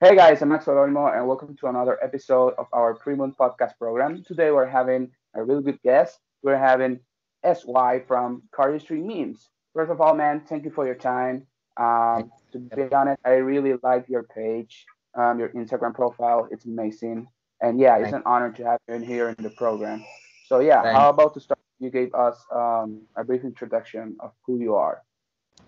Hey guys, I'm Maxwell Olmo, and welcome to another episode of our Pre-Moon podcast program. Today we're having a really good guest. We're having SY from Cardistry Memes. First of all, man, thank you for your time. Um, to be honest, I really like your page, um, your Instagram profile. It's amazing, and yeah, it's an honor to have you in here in the program. So yeah, Thanks. how about to start? You gave us um, a brief introduction of who you are.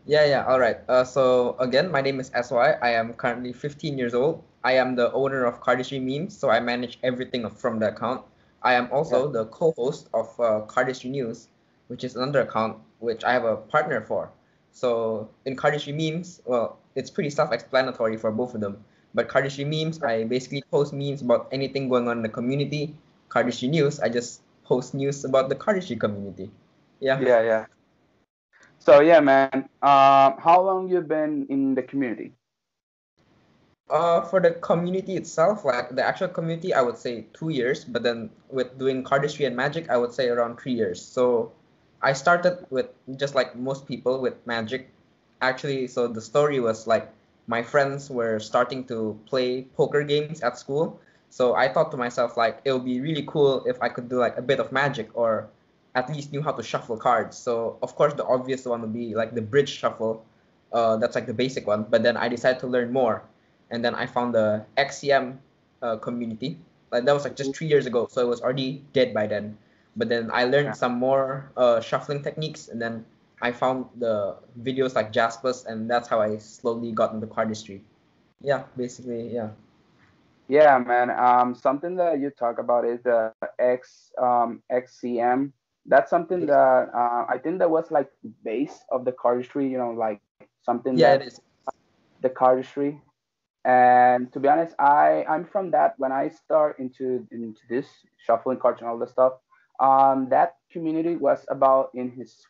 Yeah, yeah, all right. Uh, so again, my name is SY. I am currently 15 years old. I am the owner of Cardistry Memes, so I manage everything from the account. I am also yeah. the co-host of uh, Cardistry News, which is another account which I have a partner for. So in Cardistry Memes, well, it's pretty self-explanatory for both of them. But Cardistry Memes, I basically post memes about anything going on in the community. Cardistry News, I just post news about the Cardistry community. Yeah. Yeah, yeah. So yeah, man. Uh, how long you been in the community? Uh, for the community itself, like the actual community, I would say two years. But then with doing cardistry and magic, I would say around three years. So I started with just like most people with magic. Actually, so the story was like my friends were starting to play poker games at school. So I thought to myself like it would be really cool if I could do like a bit of magic or at least knew how to shuffle cards. So of course the obvious one would be like the bridge shuffle. Uh, that's like the basic one. But then I decided to learn more, and then I found the XCM uh, community. Like that was like just three years ago, so it was already dead by then. But then I learned yeah. some more uh, shuffling techniques, and then I found the videos like Jaspas, and that's how I slowly got into cardistry. Yeah, basically, yeah. Yeah, man. Um, something that you talk about is the X um, XCM that's something that uh, I think that was like base of the cardistry, you know, like something yeah, that it is. the cardistry. And to be honest, I I'm from that when I start into into this shuffling cards and all the stuff. Um, that community was about in his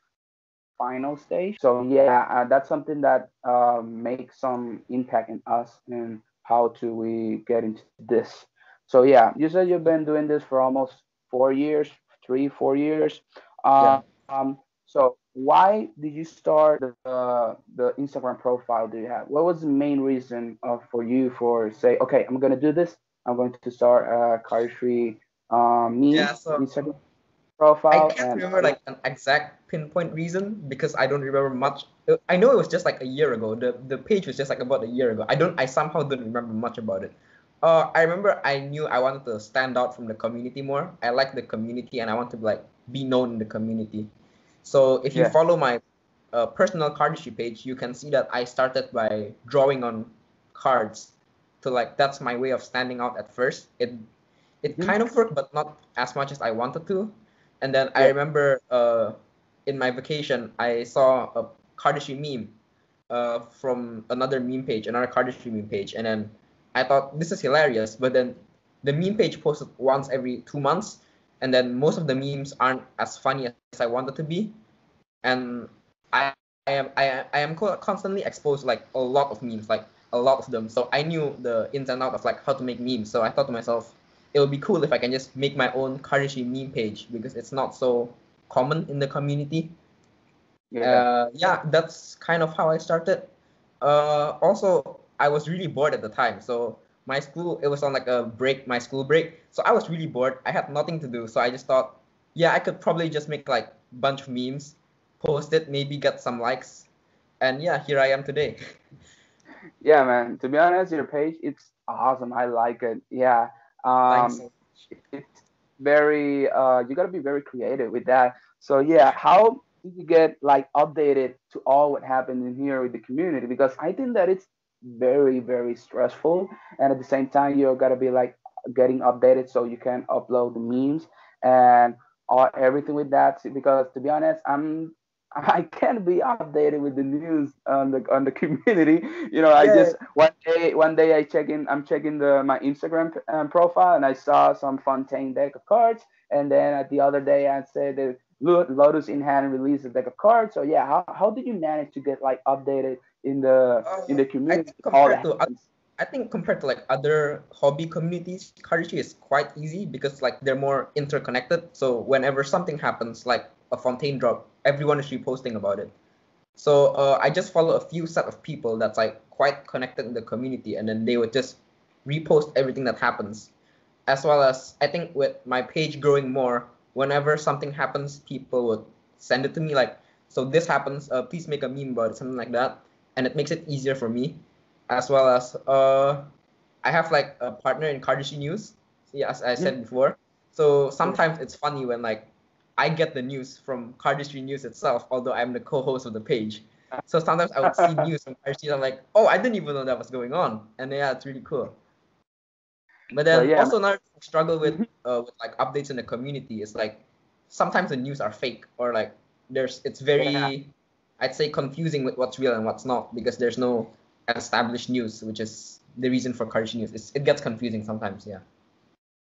final stage. So yeah, uh, that's something that uh, makes some impact in us and how to we get into this. So yeah, you said you've been doing this for almost four years three, four years. yeah. Um, so why did you start the, the Instagram profile do you have? What was the main reason uh, for you for say, okay, I'm gonna do this. I'm going to start a cardistry um, me yeah, so Instagram profile. I can't and, remember like an exact pinpoint reason because I don't remember much. I know it was just like a year ago. The the page was just like about a year ago. I don't. I somehow don't remember much about it. Uh, I remember I knew I wanted to stand out from the community more. I like the community and I want to like be known in the community. So if you yeah. follow my uh, personal cardistry page, you can see that I started by drawing on cards. To like that's my way of standing out at first. It it mm-hmm. kind of worked, but not as much as I wanted to. And then yeah. I remember uh, in my vacation, I saw a cardistry meme uh, from another meme page, another cardistry meme page, and then I thought this is hilarious, but then the meme page posted once every two months, and then most of the memes aren't as funny as I wanted to be, and I, I am I, I am constantly exposed to, like a lot of memes, like a lot of them. So I knew the ins and outs of like how to make memes. So I thought to myself, it would be cool if I can just make my own cardistry meme page because it's not so common in the community. Yeah, uh, yeah, that's kind of how I started. Uh, also, I was really bored at the time. So my school, it was on like a break, my school break. So I was really bored. I had nothing to do. So I just thought, yeah, I could probably just make like a bunch of memes, post it, maybe get some likes. And yeah, here I am today. yeah, man. To be honest, your page, it's awesome. I like it. Yeah. Um, it's very, uh, you got to be very creative with that. So yeah, how did you get like updated to all what happened in here with the community? Because I think that it's very very stressful and at the same time you're gotta be like getting updated so you can upload the memes and all, everything with that because to be honest i'm I can't be updated with the news on the on the community. You know, I just one day one day I check in. I'm checking the my Instagram um, profile and I saw some Fontaine deck of cards. And then at the other day I said that Lotus in hand released a deck of cards. So yeah, how, how did you manage to get like updated in the uh, in the community. I compared to I think compared to like other hobby communities, cardistry is quite easy because like they're more interconnected. So whenever something happens, like a fontaine drop, everyone is reposting about it. So uh, I just follow a few set of people that's like quite connected in the community, and then they would just repost everything that happens, as well as I think with my page growing more, whenever something happens, people would send it to me like, so this happens, uh, please make a meme about it, something like that, and it makes it easier for me, as well as uh, I have like a partner in Cardistry News, yeah, as I said before. So sometimes it's funny when like I get the news from Cardistry News itself, although I'm the co-host of the page. So sometimes I would see news from Cardistry, I'm like, oh, I didn't even know that was going on, and yeah, it's really cool. But then yeah. also another struggle with mm-hmm. uh, with like updates in the community is like sometimes the news are fake or like there's it's very yeah. I'd say confusing with what's real and what's not because there's no established news, which is the reason for Cardistry News. It's, it gets confusing sometimes, yeah.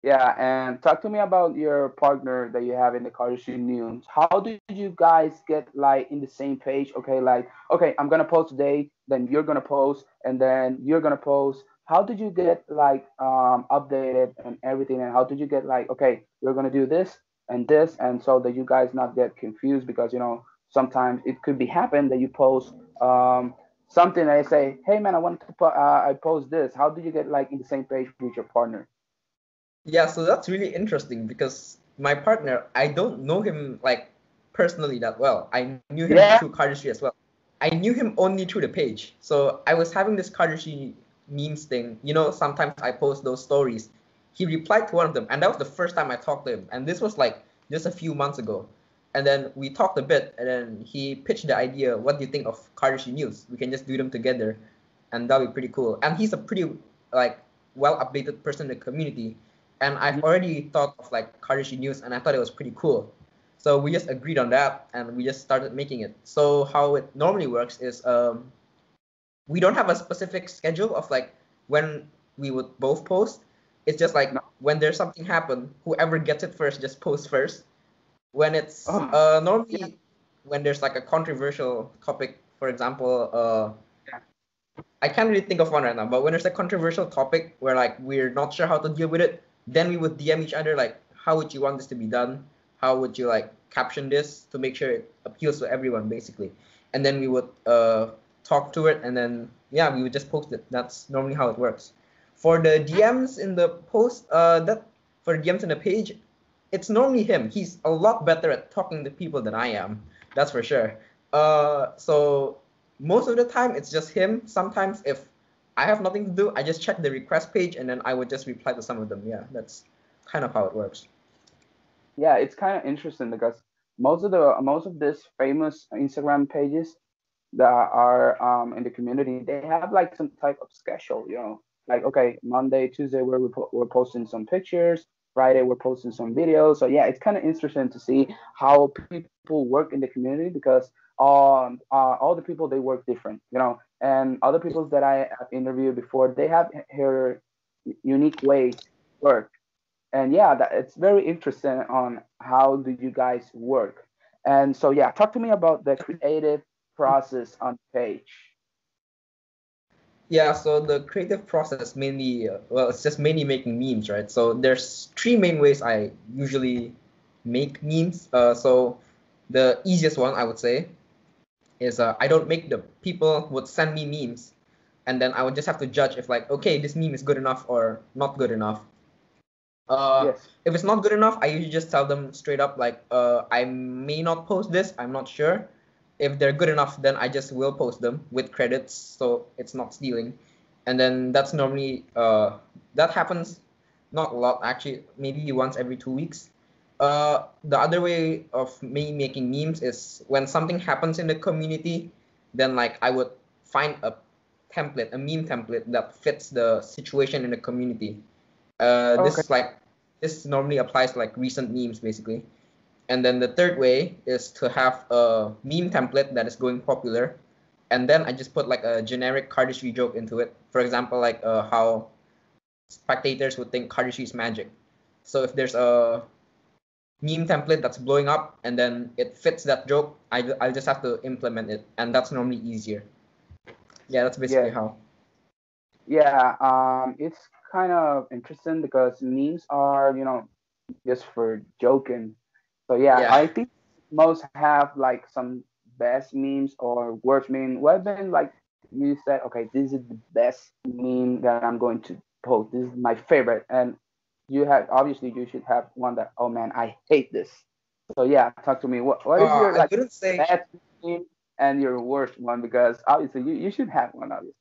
Yeah, and talk to me about your partner that you have in the Cardistry News. How did you guys get like in the same page? Okay, like okay, I'm gonna post today, then you're gonna post, and then you're gonna post. How did you get like um, updated and everything? And how did you get like okay, you're gonna do this and this, and so that you guys not get confused because you know sometimes it could be happen that you post um, something and I say, hey man, I want to put, uh, I post this. How did you get like in the same page with your partner? Yeah, so that's really interesting because my partner, I don't know him like personally that well. I knew him yeah. through cardistry as well. I knew him only through the page. So I was having this cardistry memes thing. You know, sometimes I post those stories. He replied to one of them, and that was the first time I talked to him. And this was like just a few months ago. And then we talked a bit, and then he pitched the idea. What do you think of cardistry news? We can just do them together, and that'll be pretty cool. And he's a pretty like well updated person in the community and I've mm-hmm. already thought of like Cardistry News, and I thought it was pretty cool. So we just agreed on that, and we just started making it. So how it normally works is um, we don't have a specific schedule of like when we would both post. It's just like when there's something happen, whoever gets it first just post first. When it's oh, uh, normally yeah. when there's like a controversial topic, for example, uh, I can't really think of one right now, but when there's a controversial topic where like we're not sure how to deal with it, then we would DM each other like, how would you want this to be done? How would you like caption this to make sure it appeals to everyone basically? And then we would uh, talk to it, and then yeah, we would just post it. That's normally how it works. For the DMs in the post, uh, that for DMs in the page, it's normally him. He's a lot better at talking to people than I am. That's for sure. Uh, so most of the time it's just him. Sometimes if I have nothing to do. I just check the request page and then I would just reply to some of them. Yeah, that's kind of how it works. Yeah, it's kind of interesting because most of the most of these famous Instagram pages that are um, in the community, they have like some type of schedule. You know, like okay, Monday, Tuesday, we're we're posting some pictures. Friday, we're posting some videos. So yeah, it's kind of interesting to see how people work in the community because um, uh, all the people they work different. You know, and other people that I have interviewed before, they have her unique way work. And yeah, that, it's very interesting on how do you guys work. And so yeah, talk to me about the creative process on page. Yeah, so the creative process mainly, uh, well, it's just mainly making memes, right? So there's three main ways I usually make memes. Uh, so the easiest one, I would say, is uh, I don't make the people would send me memes, and then I would just have to judge if like okay this meme is good enough or not good enough. Uh, yes. If it's not good enough, I usually just tell them straight up like uh, I may not post this. I'm not sure. If they're good enough, then I just will post them with credits, so it's not stealing. And then that's normally uh, that happens not a lot actually, maybe once every two weeks. Uh, the other way of me making memes is when something happens in the community, then like I would find a template, a meme template that fits the situation in the community. Uh, okay. This is like this normally applies to like recent memes basically. And then the third way is to have a meme template that is going popular, and then I just put like a generic cardistry joke into it. For example, like uh, how spectators would think cardistry is magic. So if there's a meme template that's blowing up and then it fits that joke, I, I'll just have to implement it. And that's normally easier. Yeah, that's basically yeah. how. Yeah, um, it's kind of interesting because memes are, you know, just for joking. So yeah, yeah. I think most have like some best memes or worst meme. Well, then like you said, okay, this is the best meme that I'm going to post. This is my favorite, and you have obviously you should have one that oh man I hate this. So yeah, talk to me. What what is uh, your like say... best meme and your worst one? Because obviously you, you should have one obviously.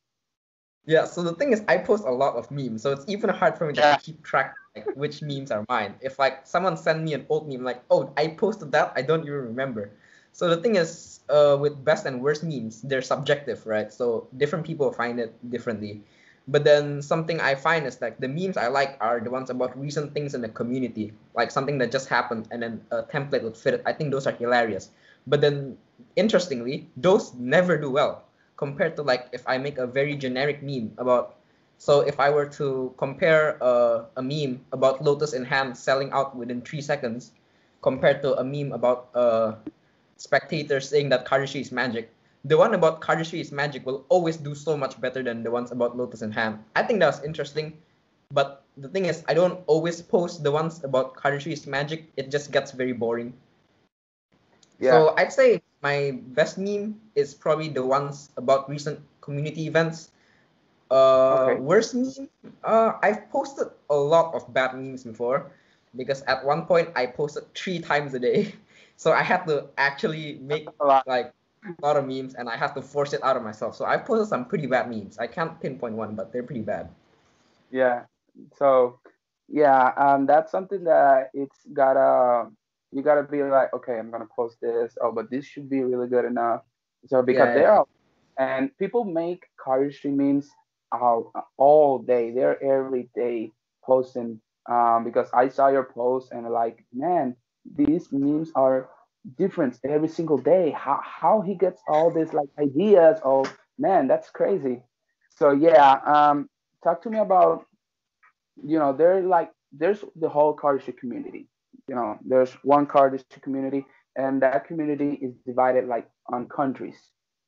Yeah, so the thing is, I post a lot of memes, so it's even hard for me yeah. to keep track like which memes are mine. If like someone send me an old meme, like oh I posted that, I don't even remember. So the thing is, uh, with best and worst memes, they're subjective, right? So different people find it differently. But then something I find is like the memes I like are the ones about recent things in the community, like something that just happened and then a template would fit it. I think those are hilarious. But then interestingly, those never do well compared to like if I make a very generic meme about. So if I were to compare a, a meme about Lotus in hand selling out within three seconds, compared to a meme about uh, spectators saying that cardistry is magic, the one about cardistry is magic will always do so much better than the ones about Lotus in Hand. I think that was interesting, but the thing is, I don't always post the ones about cardistry is magic. It just gets very boring. Yeah. So I'd say my best meme is probably the ones about recent community events. Uh, okay. Worst meme? Uh, I've posted a lot of bad memes before because at one point I posted three times a day. So I had to actually make a like a lot of memes and I have to force it out of myself. So I posted some pretty bad memes. I can't pinpoint one, but they're pretty bad. Yeah. So yeah, um, that's something that it's gotta you gotta be like, okay, I'm gonna post this. Oh, but this should be really good enough. So because yeah, they're and people make cardistry memes all, all day. They're every day posting. Um, because I saw your post and like, man, these memes are different every single day. How how he gets all these like ideas? Oh man, that's crazy. So yeah, um, talk to me about you know there like there's the whole cardistry community. You know, there's one cardistry community, and that community is divided like on countries.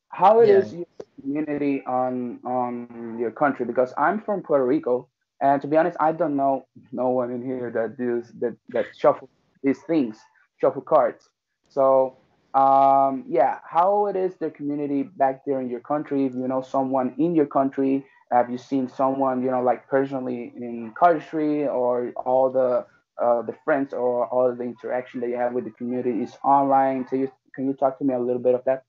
How it yeah. is your community on on your country? Because I'm from Puerto Rico, and to be honest, I don't know no one in here that does that that shuffle these things, shuffle cards. So um, yeah, how it is the community back there in your country? If you know someone in your country, have you seen someone you know like personally in cardistry or all the uh, the friends or all the interaction that you have with the community is online? So you can you talk to me a little bit of that?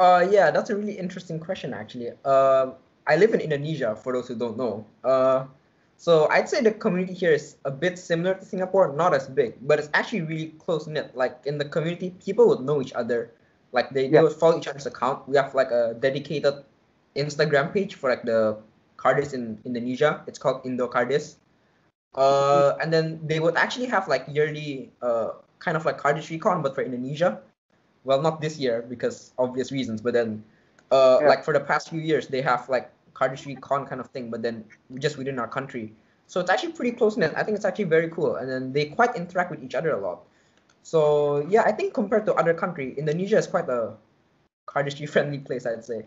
Uh, yeah, that's a really interesting question actually. Uh, I live in Indonesia. For those who don't know, uh, so I'd say the community here is a bit similar to Singapore, not as big, but it's actually really close knit. Like in the community, people would know each other. Like they, yeah. they would follow each other's account. We have like a dedicated Instagram page for like the cardis in Indonesia. It's called Indo Cardis. Uh, and then they would actually have like yearly uh kind of like cardistry con, but for Indonesia. Well, not this year because obvious reasons, but then uh yeah. like for the past few years they have like cardistry con kind of thing, but then just within our country. So it's actually pretty close knit. I think it's actually very cool, and then they quite interact with each other a lot. So yeah, I think compared to other country, Indonesia is quite a cardistry friendly place, I'd say.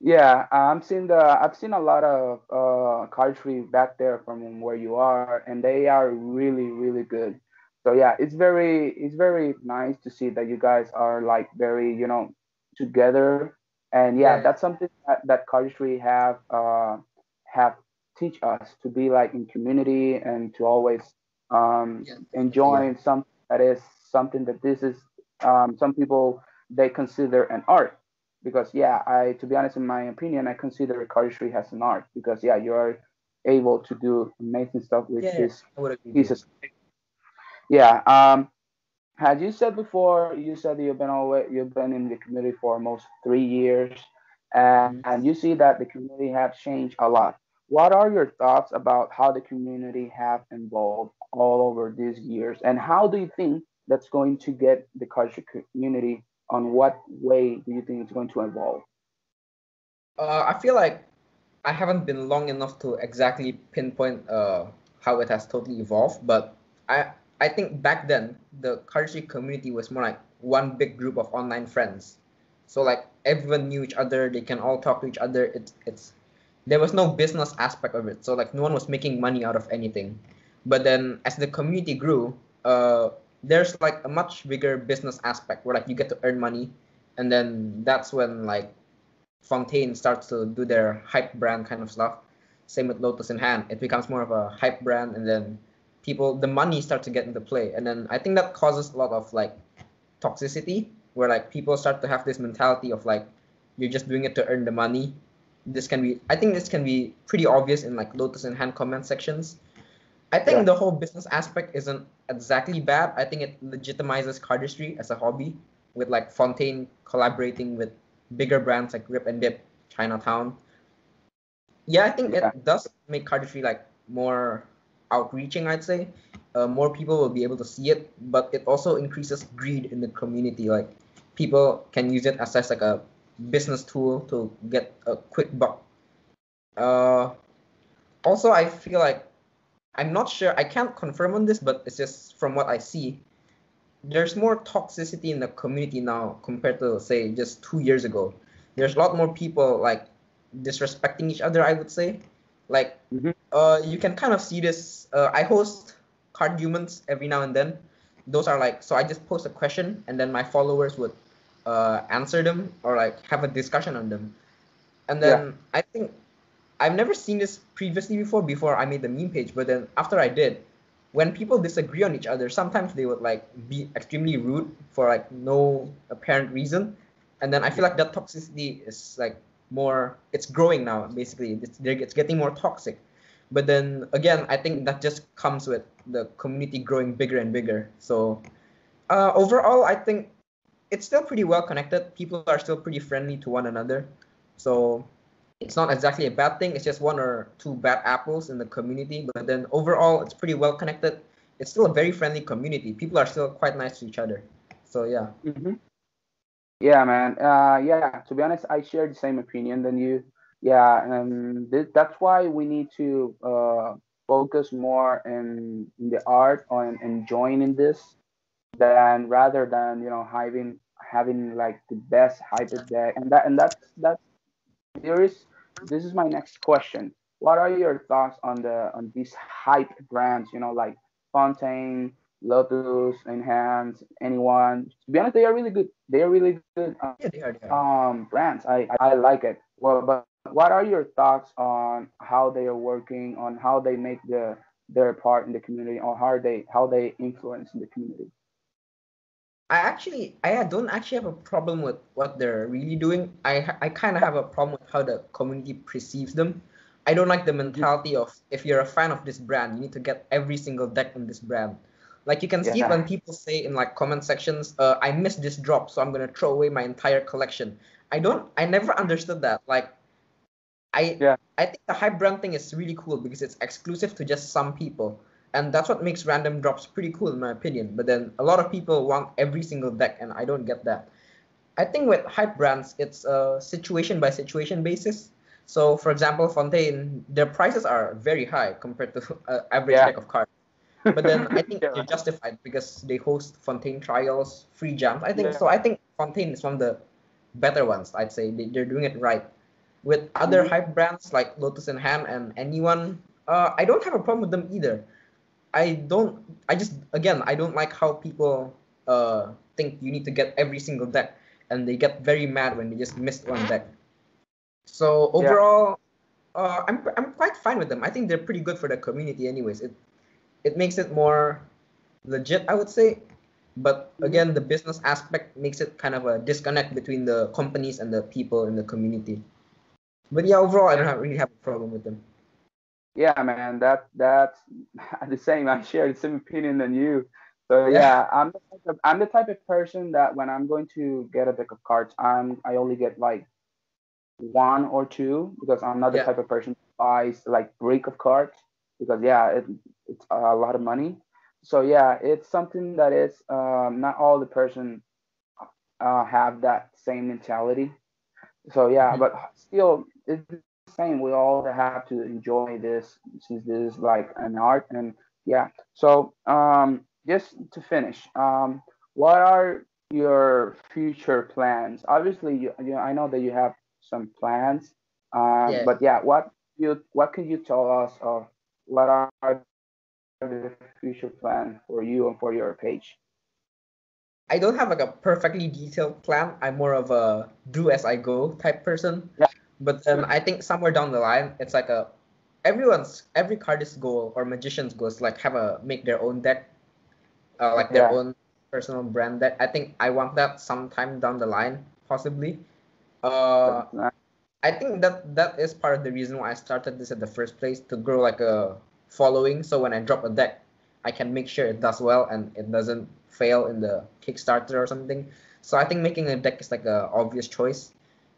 Yeah, I'm seeing the I've seen a lot of uh, cardistry back there from where you are, and they are really really good. So yeah, it's very it's very nice to see that you guys are like very you know together and yeah, yeah. that's something that, that cardistry have uh, have teach us to be like in community and to always um, yeah. enjoying yeah. something that is something that this is um, some people they consider an art because yeah i to be honest in my opinion i consider cardistry as an art because yeah you're able to do amazing stuff with yeah, this pieces yeah um had you said before you said you've been always you've been in the community for almost three years and, and you see that the community have changed a lot. What are your thoughts about how the community have evolved all over these years? And how do you think that's going to get the culture community? On what way do you think it's going to evolve? Uh, i feel like i haven't been long enough to exactly pinpoint uh, how it has totally evolved but i I think back then the cardistry community was more like one big group of online friends. So like everyone knew each other, they can all talk to each other. It's it's there was no business aspect of it. So like no one was making money out of anything. But then as the community grew, uh there's like a much bigger business aspect where like you get to earn money and then that's when like Fontaine starts to do their hype brand kind of stuff. Same with Lotus in Hand. It becomes more of a hype brand, and then people, the money starts to get into play, and then I think that causes a lot of like toxicity, where like people start to have this mentality of like you're just doing it to earn the money. This can be, I think, this can be pretty obvious in like Lotus in Hand comment sections. I think yeah. the whole business aspect isn't exactly bad. I think it legitimizes cardistry as a hobby, with like Fontaine collaborating with bigger brands like RIPNDIP, Chinatown. Yeah, I think yeah. it does make cardistry like more outreaching. I'd say uh, more people will be able to see it, but it also increases greed in the community. Like people can use it as, like a business tool to get a quick buck. Uh, also, I feel like I'm not sure. I can't confirm on this, but it's just from what I see there's more toxicity in the community now compared to say just two years ago. There's a lot more people like disrespecting each other. I would say, like, mm-hmm. Uh, you can kind of see this. Uh, I host card humans every now and then. Those are like so. I just post a question and then my followers would uh, answer them or like have a discussion on them. And then yeah. I think I've never seen this previously before. Before I made the meme page, but then after I did, when people disagree on each other, sometimes they would like be extremely rude for like no apparent reason, and then I feel like that toxicity is like more. It's growing now. Basically, it's it's getting more toxic. But then again, I think that just comes with the community growing bigger and bigger. So uh, overall, I think it's still pretty well connected. People are still pretty friendly to one another. So it's not exactly a bad thing. It's just one or two bad apples in the community. But then overall, it's pretty well connected. It's still a very friendly community. People are still quite nice to each other. So yeah. Mm-hmm. Yeah, man. Uh, yeah. To be honest, I share the same opinion than you. Yeah, and th- that's why we need to uh, focus more in, in the art on enjoying in this than rather than you know having having like the best hybrid deck and that and that's that's there is this is my next question. What are your thoughts on the on these hype brands? You know, like Fontaine, Lotus, enhance anyone. To be honest, they are really good. They are really good. Um, yeah, they are, they are. Um, brands. I I like it. Well, but what are your thoughts on how they are working, on how they make the their part in the community, or how they how they influence in the community? I actually I don't actually have a problem with what they're really doing. I I kind of have a problem with how the community perceives them. I don't like the mentality of if you're a fan of this brand, you need to get every single deck in this brand. Like you can see when people say in like comment sections, uh, I missed this drop, so I'm gonna throw away my entire collection. I don't. I never understood that. Like, I yeah. I think the hype brand thing is really cool because it's exclusive to just some people and that's what makes random drops pretty cool in my opinion. But then a lot of people want every single deck, and I don't get that. I think with hype brands, it's a situation by situation basis. So, for example, Fontaine, their prices are very high compared to uh, average yeah. deck of cards. But then I think yeah. they're justified because they host Fontaine trials, free jams. I think yeah. so. I think Fontaine is one of the better ones. I'd say they, they're doing it right. With other mm-hmm. hype brands like Lotus in Hand and anyone, uh, I don't have a problem with them either. I don't. I just again, I don't like how people uh think you need to get every single deck, and they get very mad when they just missed one deck. So overall, yeah. uh, I'm I'm quite fine with them. I think they're pretty good for the community, anyways. It it makes it more legit, I would say. But mm-hmm. again, the business aspect makes it kind of a disconnect between the companies and the people in the community. But yeah, overall, I don't have, really have a problem with them yeah man that that's the same i share the same opinion than you so yeah, I'm the type of, I'm the type of person that when I'm going to get a deck of cards, I'm I only get like one or two because I'm not the yeah. type of person who buys like break of cards because yeah, it, it's a lot of money. So yeah, it's something that is um, not all the person uh, have that same mentality. So yeah, mm-hmm. but still, it's the same. We all have to enjoy this since this is like an art, and yeah. So um, just to finish, um, what are your future plans? Obviously, you, you I know that you have some plans, uh, yeah. but yeah, what you what can you tell us of what are the future plans for you and for your page? I don't have like a perfectly detailed plan. I'm more of a do as I go type person. Yeah. But then I think somewhere down the line, it's like a everyone's every cardist goal or magician's goal is like have a make their own deck, uh, like their Yeah. own personal brand deck. I think I want that sometime down the line, possibly. Uh, I think that that is part of the reason why I started this at the first place to grow like a following. So when I drop a deck, I can make sure it does well and it doesn't fail in the Kickstarter or something. So I think making a deck is like a obvious choice.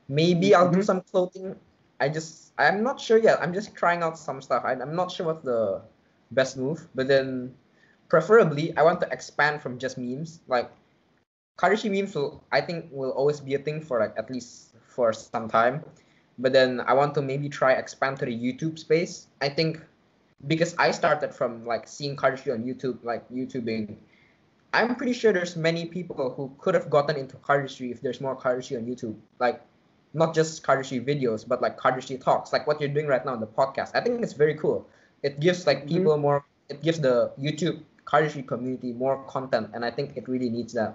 Maybe I'll do Mhm. some clothing. I just I'm not sure yet. I'm just trying out some stuff. I, I'm not sure what's the best move, but then preferably I want to expand from just memes. Like Cardistry memes will I think will always be a thing for like at least for some time. But then I want to maybe try expand to the YouTube space. I think because I started from like seeing cardistry on YouTube, like YouTubing. I'm pretty sure there's many people who could have gotten into cardistry if there's more cardistry on YouTube. Like not just cardistry videos, but like cardistry talks, like what you're doing right now in the podcast. I think it's very cool. It gives like Mhm. people more. It gives the YouTube cardistry community more content, and I think it really needs that.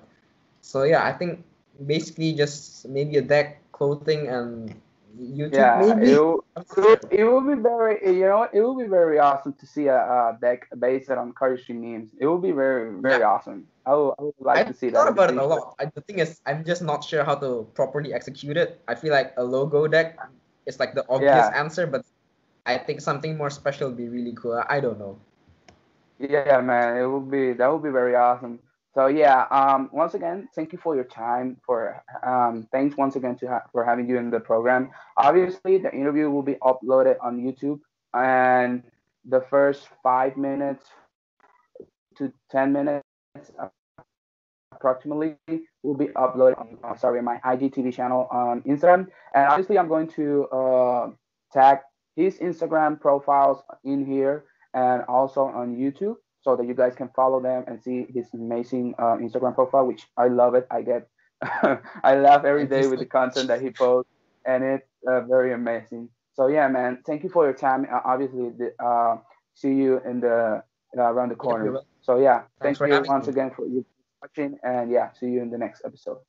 So yeah, I think basically just maybe a deck, clothing, and YouTube. Yeah, maybe. it will, it will- be very, you know, it will be very awesome to see a, a deck based on cardistry memes. It will be very, very awesome. I would, I would like I to see that. thought the about it a lot. I, the thing is, I'm just not sure how to properly execute it. I feel like a logo deck is like the obvious Yeah. answer, but I think something more special would be really cool. I don't know. Yeah, man, it will be that would be very awesome. So yeah, um, once again, thank you for your time. For um, thanks once again to ha- for having you in the program. Obviously, the interview will be uploaded on YouTube, and the first five minutes to ten minutes approximately will be uploaded on sorry my IGTV channel on Instagram. And obviously, I'm going to uh, tag his Instagram profiles in here and also on YouTube so that you guys can follow them and see his amazing uh, Instagram profile, which I love it. I get, I laugh every day with the content that he posts, and it's uh, very amazing. So yeah, man, thank you for your time. Uh, obviously, the, uh, see you in the uh, around the corner. So yeah, Thanks thank you once me. again for you watching, and yeah, see you in the next episode.